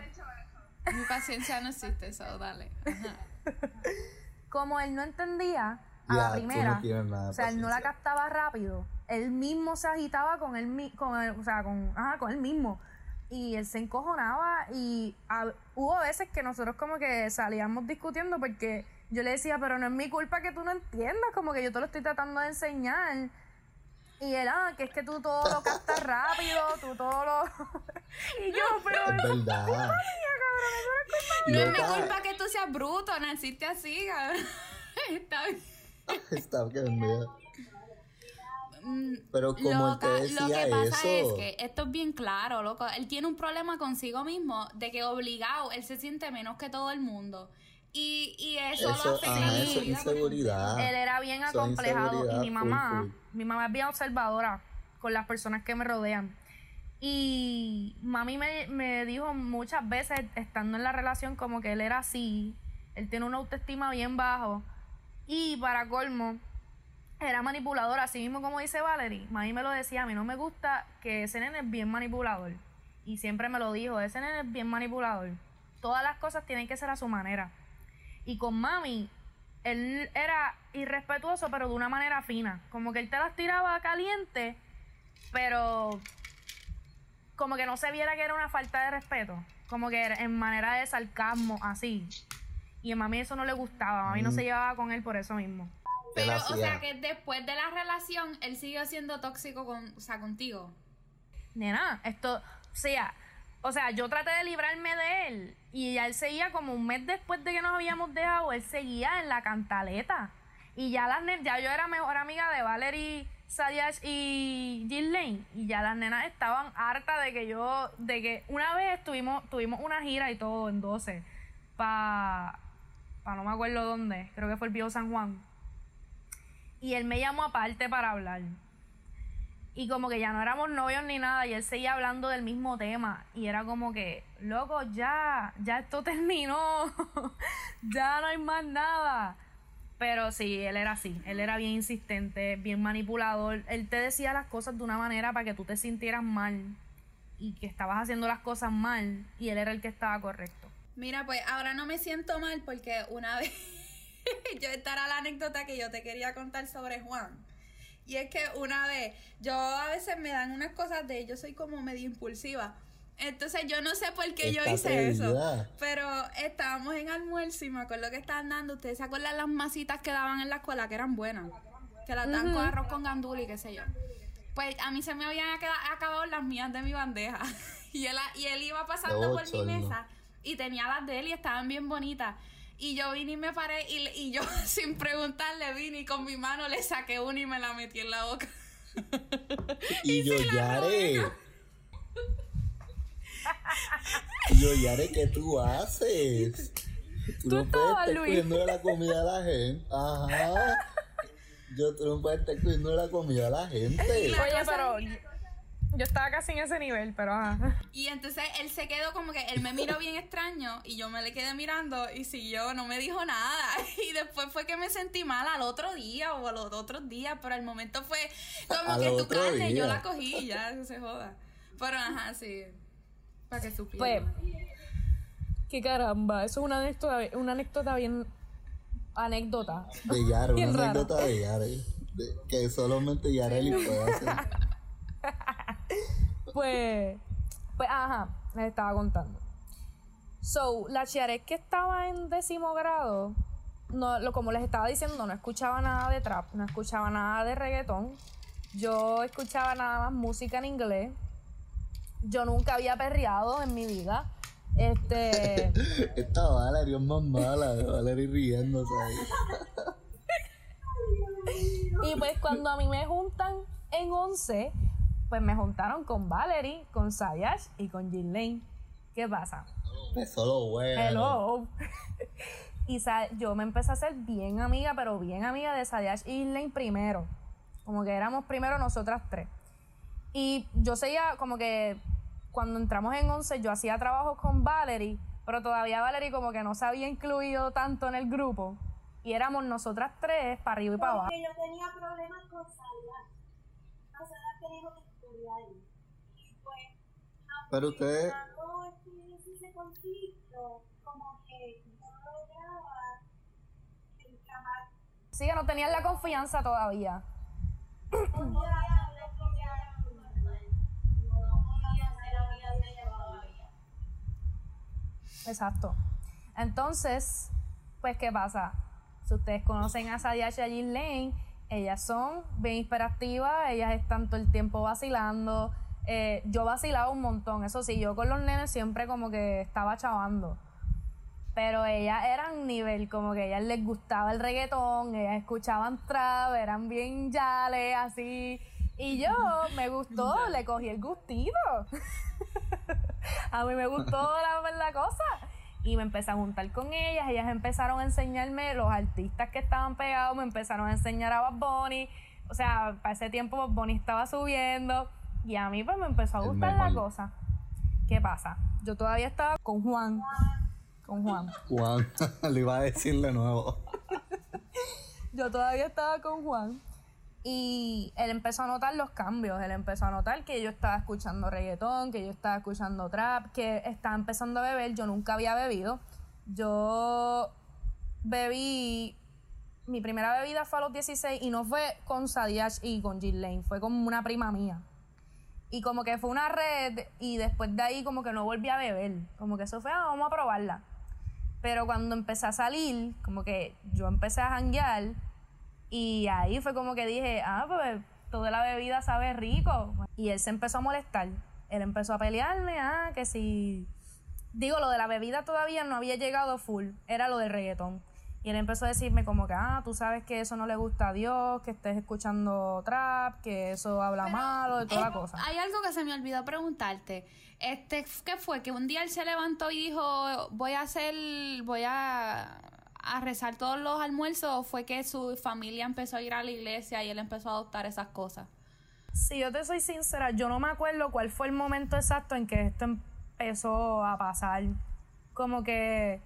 Mi paciencia no existe, eso, dale. Ajá. [LAUGHS] como él no entendía a la primera, no o sea, él no la captaba rápido, él mismo se agitaba con él, mi- con él, o sea, con, ajá, con él mismo. Y él se encojonaba y a- hubo veces que nosotros como que salíamos discutiendo porque yo le decía, pero no es mi culpa que tú no entiendas, como que yo te lo estoy tratando de enseñar. Y él, ah, que es que tú todo lo captas rápido, tú todo lo... [LAUGHS] y yo, pero... Es verdad. No es mi Loca, culpa que tú seas bruto, naciste así, cabrón. [LAUGHS] Está bien. [LAUGHS] Está bien, mira. Mm, Pero como Loca, él te lo que pasa eso. es que esto es bien claro, loco. Él tiene un problema consigo mismo de que obligado él se siente menos que todo el mundo. Y, y eso, Eso, lo afecta ajá, eso inseguridad. Él era bien acomplejado y mi full, mamá, full. mi mamá es bien observadora con las personas que me rodean. Y mami me, me dijo muchas veces, estando en la relación, como que él era así, él tiene una autoestima bien bajo. Y para colmo, era manipulador, así mismo como dice Valerie. Mami me lo decía, a mí no me gusta que ese nene es bien manipulador. Y siempre me lo dijo, ese nene es bien manipulador. Todas las cosas tienen que ser a su manera. Y con mami, él era irrespetuoso, pero de una manera fina. Como que él te las tiraba caliente, pero como que no se viera que era una falta de respeto. Como que era en manera de sarcasmo, así. Y a mami eso no le gustaba. Mami no se llevaba con él por eso mismo. Pero, o sea, que después de la relación, él siguió siendo tóxico con, o sea, contigo. Nena, esto, o sea, o sea, yo traté de librarme de él y ya él seguía como un mes después de que nos habíamos dejado, él seguía en la cantaleta. Y ya las ya yo era mejor amiga de Valerie Sayash y Jill Lane y ya las nenas estaban hartas de que yo, de que una vez tuvimos, tuvimos una gira y todo en 12 para, pa no me acuerdo dónde, creo que fue el Pío San Juan. Y él me llamó aparte para hablar. Y como que ya no éramos novios ni nada, y él seguía hablando del mismo tema. Y era como que, loco, ya, ya esto [LAUGHS] terminó. ya no hay más nada. Pero sí, él era así. Él era bien insistente, bien manipulador. Él te decía las cosas de una manera para que tú te sintieras mal. Y que estabas haciendo las cosas mal. Y él era el que estaba correcto. Mira, pues ahora no me siento mal porque una [LAUGHS] vez, [LAUGHS] yo esta era la anécdota que yo te quería contar sobre Juan. Y es que una vez, yo a veces me dan unas cosas de, yo soy como medio impulsiva. Entonces yo no sé por qué yo hice eso. Pero estábamos en almuerzo y me acuerdo que estaban dando, ustedes se acuerdan las masitas que daban en la escuela que eran buenas. Que las dan con arroz con gandul y qué sé yo. Pues a mí se me habían acabado las mías de mi bandeja. [LAUGHS] Y él, y él iba pasando Oh, por mi mesa y tenía las de él y estaban bien bonitas. Y yo vine y me paré y, le- y yo [LAUGHS] sin preguntarle vine y con mi mano le saqué una y me la metí en la boca. Y [LAUGHS] yo, se la Yare. Y yo, Yare, ¿qué tú haces? Tú, Tú no puedes estar Luis. cogiendo la comida a la gente. Ajá. Yo, tú no puedes estar cogiendo la comida a la gente. Oye, pero yo estaba casi en ese nivel, pero ajá. Y entonces él se quedó como que él me miró bien extraño y yo me le quedé mirando y siguió, no me dijo nada. [LAUGHS] Y después fue que me sentí mal al otro día o a los otros días, pero al momento fue como Al que tu carne, yo la cogí, ya, eso se joda. Pero ajá, sí. Para que supiera. Pues, qué caramba, eso es una anécdota, una anécdota bien. Anécdota. De Yare, [LAUGHS] Bien una rara. anécdota de Yare. de- que solamente Yareli puede hacer. Pues, pues, ajá, les estaba contando. So, la Chiaret que estaba en décimo grado, no, lo, como les estaba diciendo, no escuchaba nada de trap, no escuchaba nada de reggaetón. Yo escuchaba nada más música en inglés. Yo nunca había perreado en mi vida. Este. [LAUGHS] Esta Valerie es más mala, Valerie riéndose ahí. [LAUGHS] Y pues cuando a mí me juntan en 11, pues me juntaron con Valerie, con Sayash y con Lane. ¿Qué pasa? Eso lo bueno. Hello. [LAUGHS] Y Sa- yo me empecé a ser bien amiga, pero bien amiga de Sadiash y Lane primero. Como que éramos primero nosotras tres. Y yo seguía como que cuando entramos en 11 yo hacía trabajos con Valerie, pero todavía Valerie como que no se había incluido tanto en el grupo. Y éramos nosotras tres para arriba y para abajo. Porque yo tenía problemas con Salia. Nosotras teníamos pues, Pero estuviese ese conflicto, como que no lograba encajar Sí, que no tenían la confianza todavía. un día hablar con ella normal. No podía ser amiga de ella todavía. Exacto. Entonces, pues, ¿qué pasa? Si ustedes conocen a Sadia Jill Lane, ellas son bien hiperactivas, ellas están todo el tiempo vacilando. Eh, yo vacilaba un montón, eso sí, yo con los nenes siempre como que estaba chavando. Pero ellas eran nivel, como que a ellas les gustaba el reggaetón, ellas escuchaban trap, eran bien yales, así. Y yo me gustó, [LAUGHS] le cogí el gustito. [LAUGHS] a mí me gustó la, la cosa. Y me empecé a juntar con ellas, ellas empezaron a enseñarme los artistas que estaban pegados, me empezaron a enseñar a Bad Bunny. O sea, para ese tiempo Bad Bunny estaba subiendo y a mí pues me empezó a gustar la cosa. ¿Qué pasa? Yo todavía estaba con Juan. Con Juan. Juan, [LAUGHS] le iba a decir de nuevo. Yo todavía estaba con Juan. Y él empezó a notar los cambios. Él empezó a notar que yo estaba escuchando reggaetón, que yo estaba escuchando trap, que estaba empezando a beber. Yo nunca había bebido. Yo bebí. Mi primera bebida fue a los 16 y no fue con Sadiash y con Jill Lane, fue con una prima mía. Y como que fue una red y después de ahí como que no volví a beber. Como que eso fue, ah, vamos a probarla. Pero cuando empecé a salir, como que yo empecé a janguear y ahí fue como que dije, ah, pues toda la bebida sabe rico. Y él se empezó a molestar. Él empezó a pelearme, ah, que si... Digo, lo de la bebida todavía no había llegado full, era lo del reggaetón. Y él empezó a decirme como que, ah, tú sabes que eso no le gusta a Dios, que estés escuchando trap, que eso habla malo, de toda la Eh, cosa. Hay algo que se me olvidó preguntarte. Este, ¿qué fue? Que un día él se levantó y dijo, voy a hacer, voy a, a rezar todos los almuerzos, o fue que su familia empezó a ir a la iglesia y él empezó a adoptar esas cosas. Si yo te soy sincera, yo no me acuerdo cuál fue el momento exacto en que esto empezó a pasar. Como que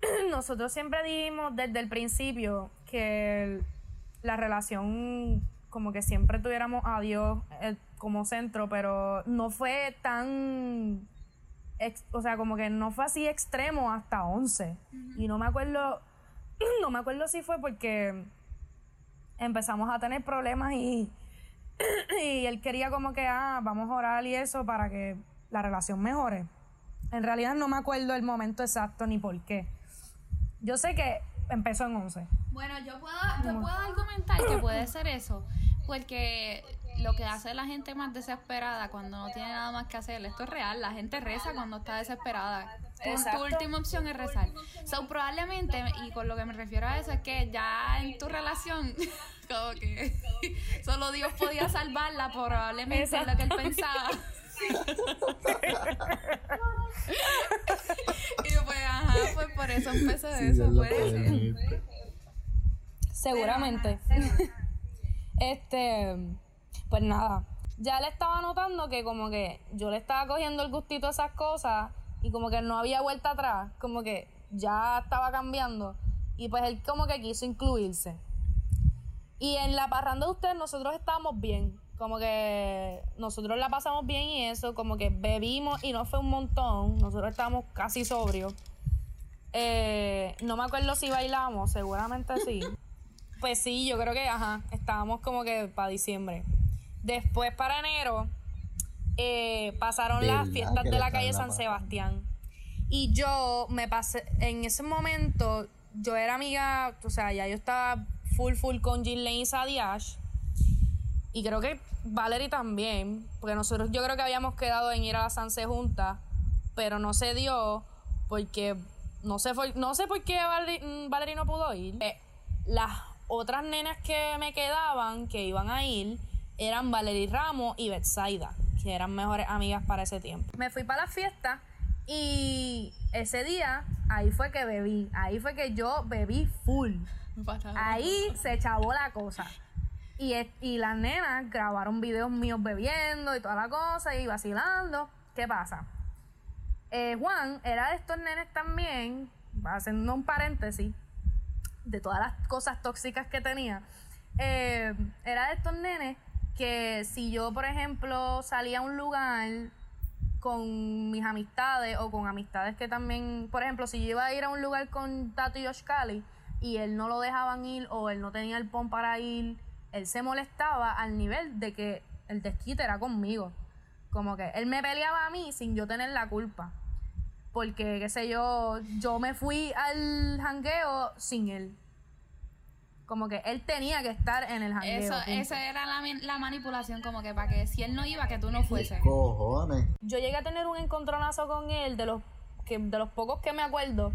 [CLEARS THROAT] nosotros siempre dijimos desde el principio que la relación, como que siempre tuviéramos a Dios eh, como centro, pero no fue tan, ex- o sea, como que no fue así extremo hasta 11. Y no me acuerdo, [CLEARS THROAT] no me acuerdo si fue porque empezamos a tener problemas y [CLEARS THROAT] y él quería como que, ah, vamos a orar y eso para que la relación mejore. En realidad no me acuerdo el momento exacto ni por qué. Yo sé que empezó en 11. Bueno, yo puedo, yo puedo argumentar que puede ser eso, porque lo que hace la gente más desesperada cuando no tiene nada más que hacer, esto es real, la gente reza cuando está desesperada. Tu, tu última opción es rezar. So, probablemente, y con lo que me refiero a eso, es que ya en tu relación, [LAUGHS] como que [LAUGHS] solo Dios podía salvarla, probablemente es lo que él pensaba. [LAUGHS] y pues, ajá, pues por eso empezó Sí, eso, lo puede ser. Seguramente. este, pues nada. Ya le estaba notando que como que yo le estaba cogiendo el gustito a esas cosas y como que no había vuelta atrás, como que ya estaba cambiando y pues él como que quiso incluirse. Y en la parranda de ustedes nosotros estábamos bien, como que nosotros la pasamos bien y eso, como que bebimos y no fue un montón, nosotros estábamos casi sobrios. Eh, no me acuerdo si bailamos, seguramente sí. [LAUGHS] Pues sí, yo creo que, ajá, estábamos como que para diciembre. Después para enero eh, pasaron las ¿Verdad fiestas de la calle la San? Sebastián. Y yo me pasé, en ese momento, yo era amiga, o sea, ya yo estaba full, full con Lane y Sadiash. Y creo que Valerie también, porque nosotros yo creo que habíamos quedado en ir a la Sanse juntas, pero no se dio porque no sé, por- no sé por qué Valerie, mm, Valerie no pudo ir. Eh, las otras nenas que me quedaban, que iban a ir, eran Valerie Ramos y Betsaida, que eran mejores amigas para ese tiempo. Me fui para la fiesta y ese día ahí fue que bebí. Ahí fue que yo bebí full. Ahí se chavó la cosa. Y, es- y las nenas grabaron videos míos bebiendo y toda la cosa y vacilando. ¿Qué pasa? Eh, Juan era de estos nenes también, haciendo un paréntesis, de todas las cosas tóxicas que tenía. eh, era de estos nenes que si yo, por ejemplo, salía a un lugar con mis amistades o con amistades que también, por ejemplo, si yo iba a ir a un lugar con Tato y Josh Cali y él no lo dejaban ir o él no tenía el pon para ir, él se molestaba al nivel de que el desquite era conmigo. Como que él me peleaba a mí sin yo tener la culpa. Porque, qué sé yo, yo me fui al jangueo sin él. Como que él tenía que estar en el jangueo. Eso, punto. esa era la, la manipulación, como que para que si él no iba, que tú no fueses. Cojones. yo llegué a tener un encontronazo con él de los que de los pocos que me acuerdo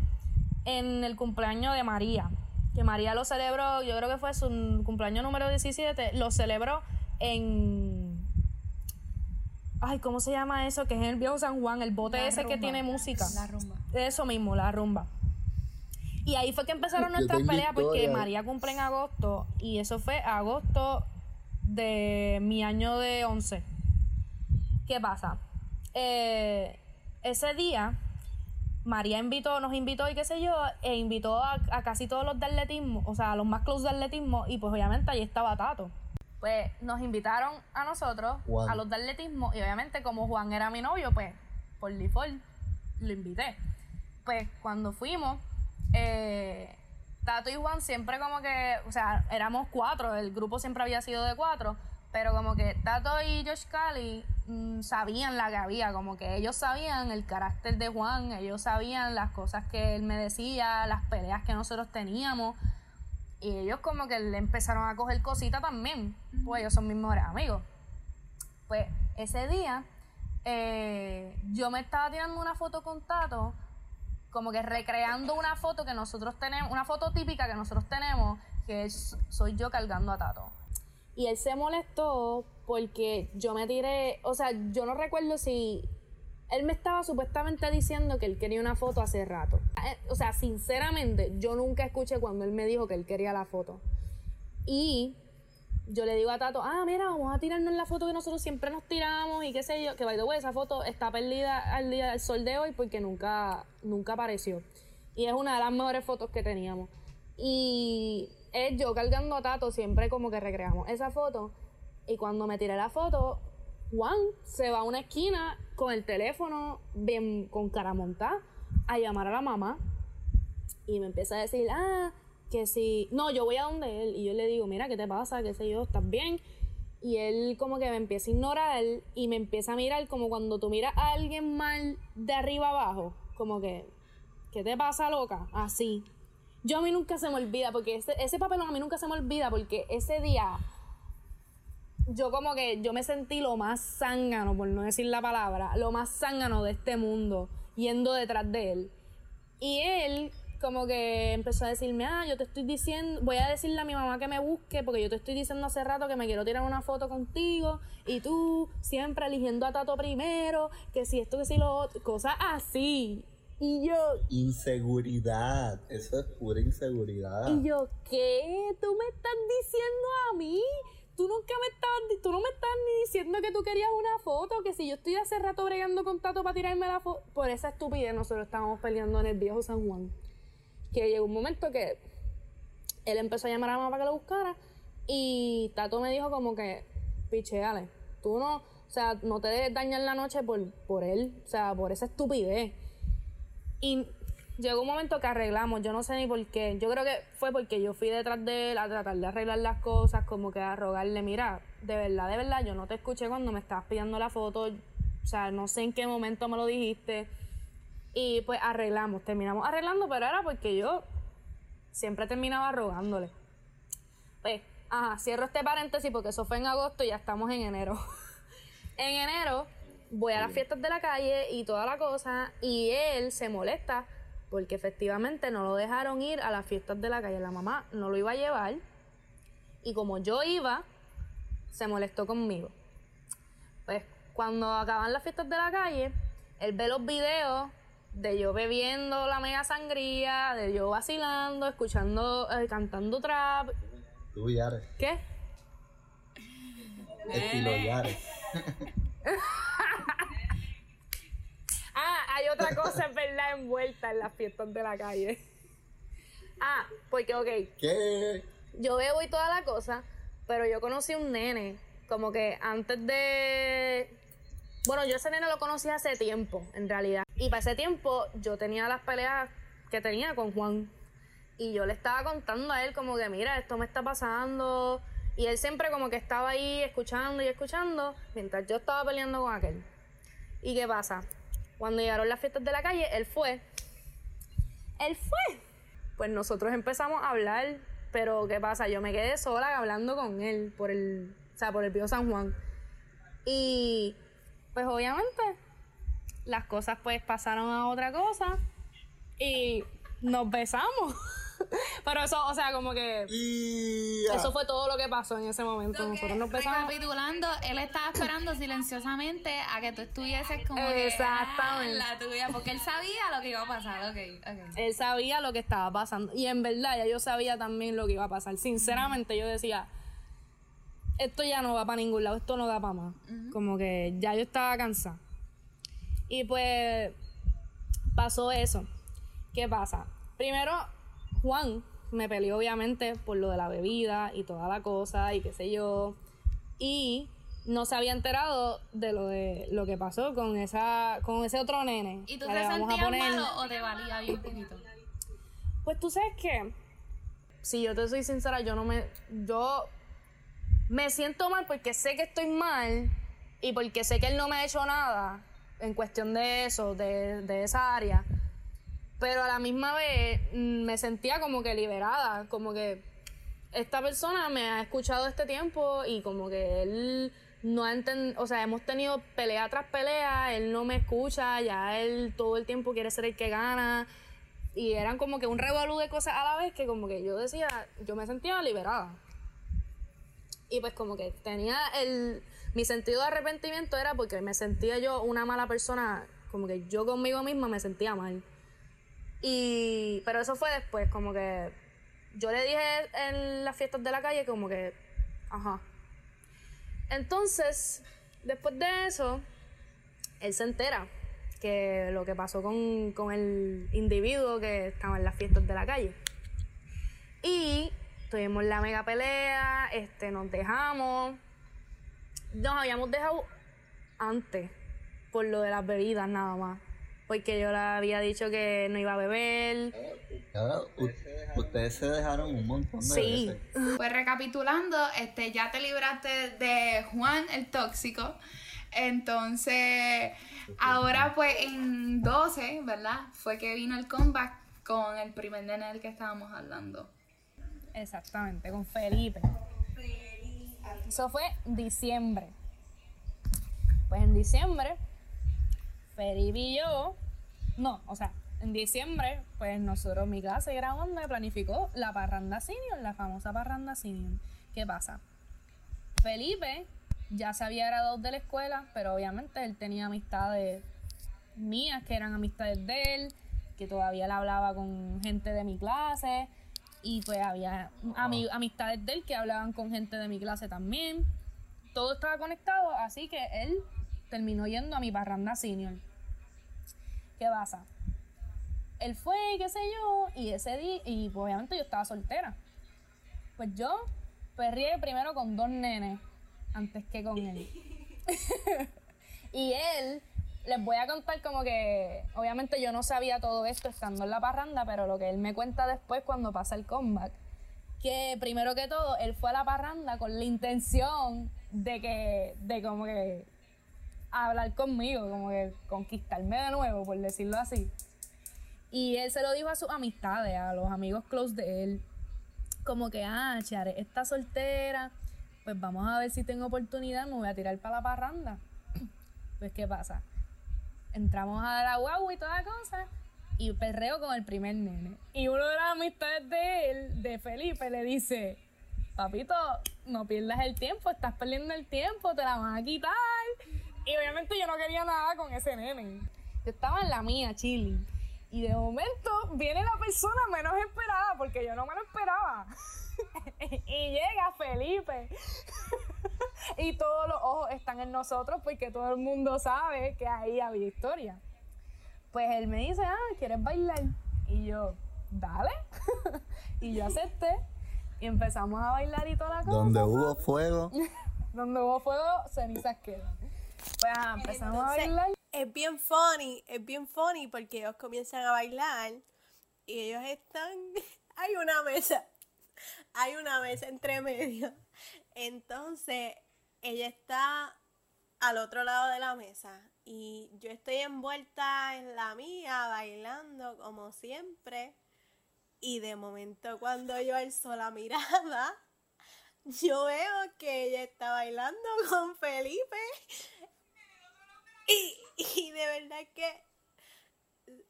en el cumpleaños de María que María lo celebró yo creo que fue su cumpleaños número 17 lo celebró en ay cómo se llama eso que es en el viejo San Juan el bote La ese que tiene música La rumba. eso mismo la rumba y ahí fue que empezaron nuestras peleas porque. María cumple en agosto y eso fue agosto de mi año de 11 ¿Qué pasa? Eh, ese día, María invitó, nos invitó y qué sé yo, e invitó a, a casi todos los de atletismo, o sea, a los más close de atletismo, y pues obviamente ahí estaba Tato. Pues nos invitaron a nosotros, a los de atletismo, y obviamente como Juan era mi novio, pues por default lo invité. Pues cuando fuimos, eh, Tato y Juan siempre como que, o sea, éramos cuatro, el grupo siempre había sido de cuatro, pero como que Tato y Josh Cali mm, sabían la que había, como que ellos sabían el carácter de Juan, ellos sabían las cosas que él me decía, las peleas que nosotros teníamos, y ellos como que le empezaron a coger cositas también, pues ellos son mis mejores amigos. Pues ese día eh, yo me estaba tirando una foto con Tato, como que recreando una foto que nosotros tenemos, una foto típica que nosotros tenemos, que es, soy yo cargando a Tato. Y él se molestó porque yo me tiré, o sea, yo no recuerdo si él me estaba supuestamente diciendo que él quería una foto hace rato. Eh, O sea, sinceramente, yo nunca escuché cuando él me dijo que él quería la foto. Y yo le digo a Tato, ah, mira, vamos a tirarnos la foto que nosotros siempre nos tiramos y qué sé yo, que by the way, esa foto está perdida al día del sol de hoy porque nunca, nunca apareció. Y es una de las mejores fotos que teníamos. Y es yo cargando a Tato, siempre como que recreamos esa foto. Y cuando me tiré la foto, Juan se va a una esquina con el teléfono bien con cara montada a llamar a la mamá y me empieza a decir, ah, que si, no, yo voy a donde él y yo le digo, mira, ¿qué te pasa? ¿Qué sé yo? ¿Estás bien? Y él como que me empieza a ignorar y me empieza a mirar como cuando tú miras a alguien mal de arriba abajo, como que, ¿qué te pasa, loca? Así. Yo a mí nunca se me olvida, porque ese, ese papelón a mí nunca se me olvida, porque ese día yo como que yo me sentí lo más zángano, por no decir la palabra, lo más zángano de este mundo, yendo detrás de él. Y él como que empezó a decirme, ah, yo te estoy diciendo, voy a decirle a mi mamá que me busque, porque yo te estoy diciendo hace rato que me quiero tirar una foto contigo, y tú siempre eligiendo a Tato primero, que si esto, que si lo otro, cosas así. Y yo, Inseguridad. Eso es pura inseguridad. y yo, ¿qué? ¿Tú me estás diciendo a mí? Tú nunca me estabas, tú no me estás ni diciendo que tú querías una foto, que si yo estoy hace rato bregando con Tato para tirarme la foto, por esa estupidez nosotros estábamos peleando en el viejo San Juan. Que llegó un momento que él empezó a llamar a mamá para que lo buscara y Tato me dijo como que, picheale, tú no, o sea, no te debes dañar la noche por, por él, o sea, por esa estupidez. Y llegó un momento que arreglamos, yo no sé ni por qué. Yo creo que fue porque yo fui detrás de él a tratar de arreglar las cosas, como que a rogarle, mira, de verdad, de verdad, yo no te escuché cuando me estabas pidiendo la foto, o sea, no sé en qué momento me lo dijiste. Y pues arreglamos, terminamos arreglando, pero era porque yo siempre terminaba rogándole. Pues, ajá, cierro este paréntesis porque eso fue en agosto y ya estamos en enero. [LAUGHS] en enero voy a las fiestas de la calle y toda la cosa y él se molesta porque efectivamente no lo dejaron ir a las fiestas de la calle. La mamá no lo iba a llevar y como yo iba, se molestó conmigo. Pues cuando acaban las fiestas de la calle, él ve los videos de yo bebiendo la mega sangría, de yo vacilando, escuchando, eh, cantando trap. Tú, Yare. ¿Qué? [LAUGHS] Estilo Yare. [LAUGHS] Ah, hay otra cosa, es verdad, envuelta en las fiestas de la calle. Ah, porque, ok, ¿Qué? yo bebo y toda la cosa, pero yo conocí un nene, como que antes de... Bueno, yo ese nene lo conocí hace tiempo, en realidad. Y para ese tiempo yo tenía las peleas que tenía con Juan. Y yo le estaba contando a él como que, mira, esto me está pasando. Y él siempre como que estaba ahí escuchando y escuchando, mientras yo estaba peleando con aquel. ¿Y qué pasa? Cuando llegaron las fiestas de la calle, él fue. Él fue. Pues nosotros empezamos a hablar, pero ¿qué pasa? Yo me quedé sola hablando con él por el, o sea, por el Pío San Juan. Y pues obviamente las cosas pues pasaron a otra cosa y nos besamos. [LAUGHS] pero eso, o sea, como que eso fue todo lo que pasó en ese momento. Nosotros nos besamos. Recapitulando, él estaba esperando silenciosamente a que tú estuvieses como que, Exactamente. ah, la tuya, porque él sabía lo que iba a pasar. Ok, ok. Él sabía lo que estaba pasando. Y en verdad, ya yo sabía también lo que iba a pasar. Sinceramente, yo decía, esto ya no va para ningún lado, esto no da para más. Como que ya yo estaba cansada. Y pues pasó eso. ¿Qué pasa? Primero, Juan me peleó obviamente por lo de la bebida y toda la cosa y qué sé yo. Y no se había enterado de lo de lo que pasó con esa con ese otro nene. ¿Y tú te sentías poner- malo o te valía bien poquito? pues tú sabes que, si yo te soy sincera, yo no me. Yo me siento mal porque sé que estoy mal y porque sé que él no me ha hecho nada en cuestión de eso, de, de esa área. Pero a la misma vez mm, me sentía como que liberada, como que esta persona me ha escuchado este tiempo y como que él no ha entendido, o sea, hemos tenido pelea tras pelea, él no me escucha, ya él todo el tiempo quiere ser el que gana y eran como que un revolú de cosas a la vez que como que yo decía, yo me sentía liberada. Y pues como que tenía el, mi sentido de arrepentimiento era porque me sentía yo una mala persona, como que yo conmigo misma me sentía mal. Y, pero eso fue después, como que yo le dije en las fiestas de la calle como que, ajá. Entonces, después de eso, él se entera que lo que pasó con, con el individuo que estaba en las fiestas de la calle. Y tuvimos la mega pelea, este, nos dejamos. Nos habíamos dejado antes por lo de las bebidas nada más. Porque yo le había dicho que no iba a beber. Ahora, ustedes se dejaron un montón de Sí. veces. Pues recapitulando, este, ya te libraste de Juan el tóxico. Entonces, ahora pues en 12, ¿verdad? Fue que vino el comeback con el primer nene del que estábamos hablando. Exactamente, con Felipe. Eso fue diciembre. Pues en diciembre, Felipe y yo, no, o sea, en diciembre, pues nosotros, mi clase grabando, planificó la parranda senior, la famosa parranda senior. ¿Qué pasa? Felipe ya se había graduado de la escuela, pero obviamente él tenía amistades mías que eran amistades de él, que todavía le hablaba con gente de mi clase y pues había ami- amistades de él que hablaban con gente de mi clase también. Todo estaba conectado, así que él terminó yendo a mi parranda senior. ¿Qué pasa? Él fue, qué sé yo, y ese día, y pues, obviamente yo estaba soltera. Pues yo perrié primero con dos nenes antes que con él. [LAUGHS] y él, les voy a contar como que, obviamente yo no sabía todo esto estando en la parranda, pero lo que él me cuenta después cuando pasa el comeback, que primero que todo, él fue a la parranda con la intención de que, de como que hablar conmigo, como que conquistarme de nuevo, por decirlo así. Y él se lo dijo a sus amistades, a los amigos close de él. Como que, ah, Chare está soltera, pues vamos a ver si tengo oportunidad, me voy a tirar para la parranda. [CLEARS THROAT] Pues, ¿qué pasa? Entramos a la guagua y toda cosa, y perreo con el primer nene. Y uno de las amistades de él, de Felipe, le dice, papito, no pierdas el tiempo, estás perdiendo el tiempo, te la van a quitar. Y obviamente yo no quería nada con ese nene. Yo Yo estaba en la mía, chilling. Y de momento viene la persona menos esperada, porque yo no me lo esperaba. [LAUGHS] y llega Felipe. [LAUGHS] y todos los ojos están en nosotros porque todo el mundo sabe que ahí había historia. Pues él me dice, ah, ¿quieres bailar? Y yo, dale. [LAUGHS] y yo acepté. Y empezamos a bailar y toda la cosa. Donde hubo fuego. Donde hubo fuego, cenizas quedan. Pues ajá, empezamos a bailar. Es bien funny, es bien funny porque ellos comienzan a bailar y ellos están. [LAUGHS] Hay una mesa, hay una mesa entre medio. Entonces, ella está al otro lado de la mesa y yo estoy envuelta en la mía, bailando como siempre. Y de momento, cuando yo alzo la mirada, [LAUGHS] yo veo que ella está bailando con Felipe. Y, y de verdad que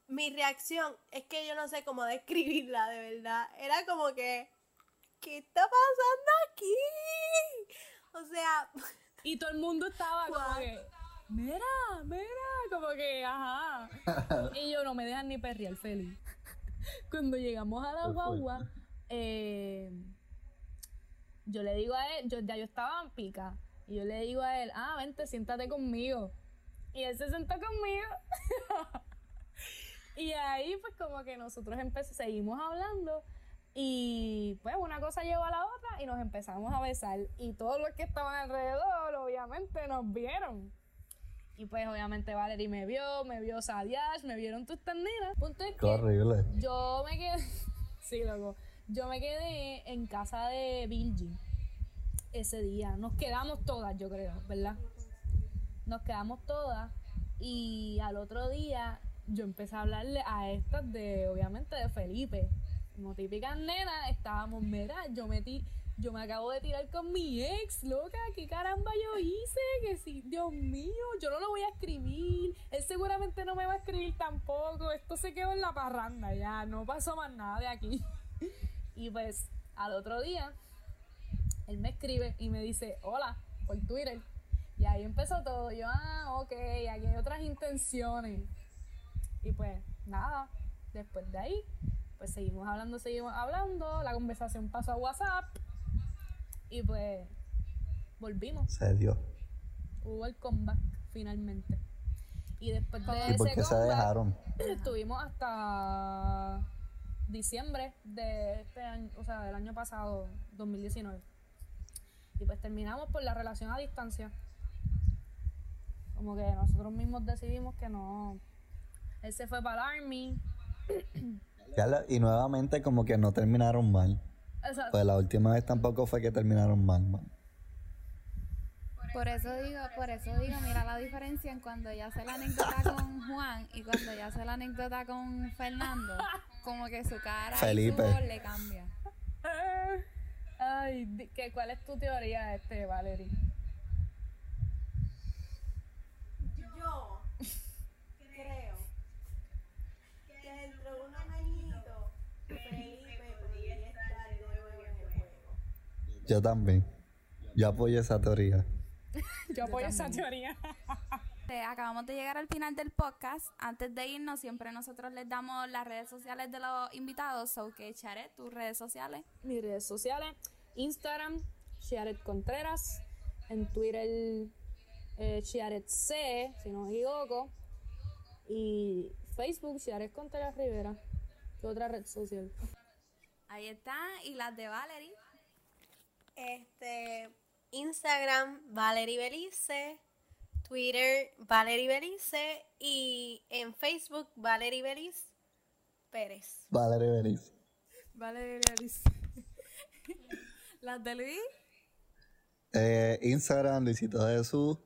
mi reacción es que yo no sé cómo describirla, de verdad. Era como que, ¿qué está pasando aquí? O sea, [LAUGHS] Y todo el mundo estaba como que, mira, mira, como que, ajá. y yo no me dejan ni perrear feliz. Cuando llegamos a la guagua, eh, yo le digo a él, yo, ya yo estaba en pica, y yo le digo a él, ah, vente, siéntate conmigo. Y él se sentó conmigo. [LAUGHS] y ahí pues como que nosotros seguimos hablando y pues una cosa llevó a la otra y nos empezamos a besar. Y todos los que estaban alrededor, obviamente, nos vieron. Y pues obviamente Valerie me vio, me vio Sadiash, me vieron tus nenas. Punto es que horrible. yo me quedé, [LAUGHS] sí, loco, yo me quedé en casa de Bilgy ese día. Nos quedamos todas, yo creo, ¿verdad? Nos quedamos todas y al otro día yo empecé a hablarle a estas de, obviamente, de Felipe. Como típicas nenas, estábamos, mira, yo metí, yo me acabo de tirar con mi ex, loca, ¿qué caramba yo hice? Que sí, Dios mío, yo no lo voy a escribir, él seguramente no me va a escribir tampoco, esto se quedó en la parranda, ya, no pasó más nada de aquí. [LAUGHS] Y pues, al otro día, él me escribe y me dice, hola, por Twitter. Y ahí empezó todo. Yo, ah, ok, aquí hay otras intenciones. Y pues, nada, después de ahí, pues seguimos hablando, seguimos hablando. La conversación pasó a WhatsApp. Y pues, volvimos. Se dio. Hubo el comeback, finalmente. Y después de ¿Y ese por qué se dejaron? estuvimos hasta diciembre de este año, o sea, del año pasado, 2019. Y pues terminamos por la relación a distancia. Como que nosotros mismos decidimos que no. Él se fue para el Army. Y nuevamente como que no terminaron mal. Exacto. Pues la última vez tampoco fue que terminaron mal, man. Por eso digo, por eso digo, mira la diferencia en cuando ya hace la anécdota [LAUGHS] con Juan y cuando ya hace la anécdota con Fernando. Como que su cara y su voz le cambia. Ay, di- ¿qué, ¿cuál es tu teoría, este, Valerie? Creo que dentro de unos añitos Felipe podría estar de nuevo en el juego. Yo también. Yo apoyo esa teoría. [LAUGHS] Yo apoyo esa teoría. Acabamos de llegar al final del podcast. Antes de irnos, siempre nosotros les damos las redes sociales de los invitados. So que Charet, tus redes sociales. Mis redes sociales, Instagram, Chiaret Contreras, en Twitter, eh, Chiaret C, si no me equivoco, y Facebook, Chiaret Contreras Rivera, ¿qué otra red social? Ahí están. Y las de Valerie. Este, Instagram, Valerie Belice, Twitter, Valerie Belice y en Facebook, Valerie Belice Pérez. Valerie Beris. Valerie Belice. [LAUGHS] las de Luis. Eh, Instagram, Luisito Jesús.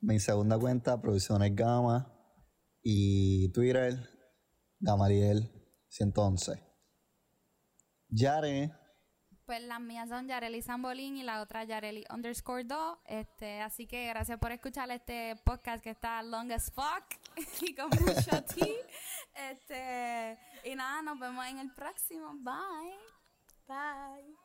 Mi segunda cuenta, Producciones Gama. Y Twitter, Gamaliel 111. Yare, Pues las mías son Yareli Zambolín y la otra Yareli underscore 2. Este, así que gracias por escuchar este podcast que está long as fuck [LAUGHS] y con mucho [LAUGHS] tea. Este, y nada, nos vemos en el próximo. Bye. Bye.